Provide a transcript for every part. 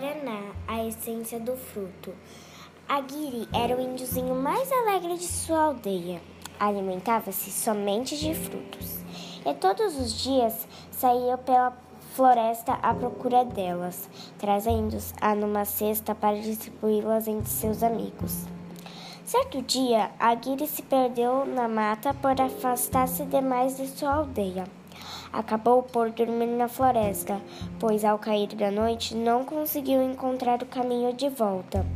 Guaraná, a essência do fruto. Aguiri era o índiozinho mais alegre de sua aldeia. Alimentava-se somente de frutos. E todos os dias saía pela floresta à procura delas, trazendo-as numa cesta para distribuí-las entre seus amigos. Certo dia, Aguirre se perdeu na mata por afastar-se demais de sua aldeia. Acabou por dormir na floresta, pois ao cair da noite não conseguiu encontrar o caminho de volta.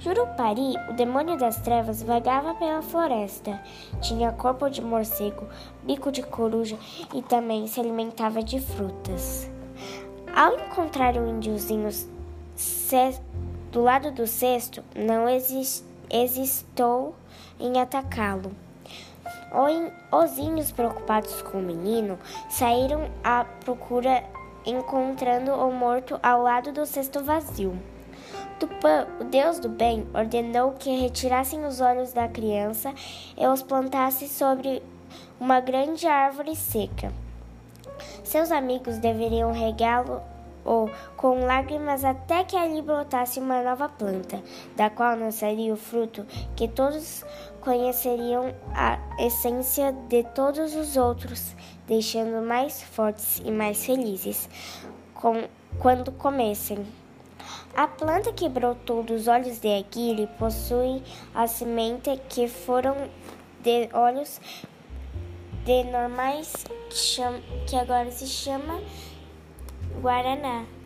Jurupari, o demônio das trevas, vagava pela floresta. Tinha corpo de morcego, bico de coruja e também se alimentava de frutas. Ao encontrar o índiozinho do lado do cesto, não hesitou em atacá-lo. Os índios, preocupados com o menino, saíram à procura, encontrando-o morto ao lado do cesto vazio. Tupã, o deus do bem, ordenou que retirassem os olhos da criança e os plantassem sobre uma grande árvore seca. Seus amigos deveriam regá-lo com lágrimas até que ali brotasse uma nova planta, da qual nasceria o fruto que todos conheceriam a essência de todos os outros, deixando mais fortes e mais felizes com, quando comessem. A planta que brotou dos olhos de Aguirre possui a semente que foram de olhos de normais que agora se chama Guaraná.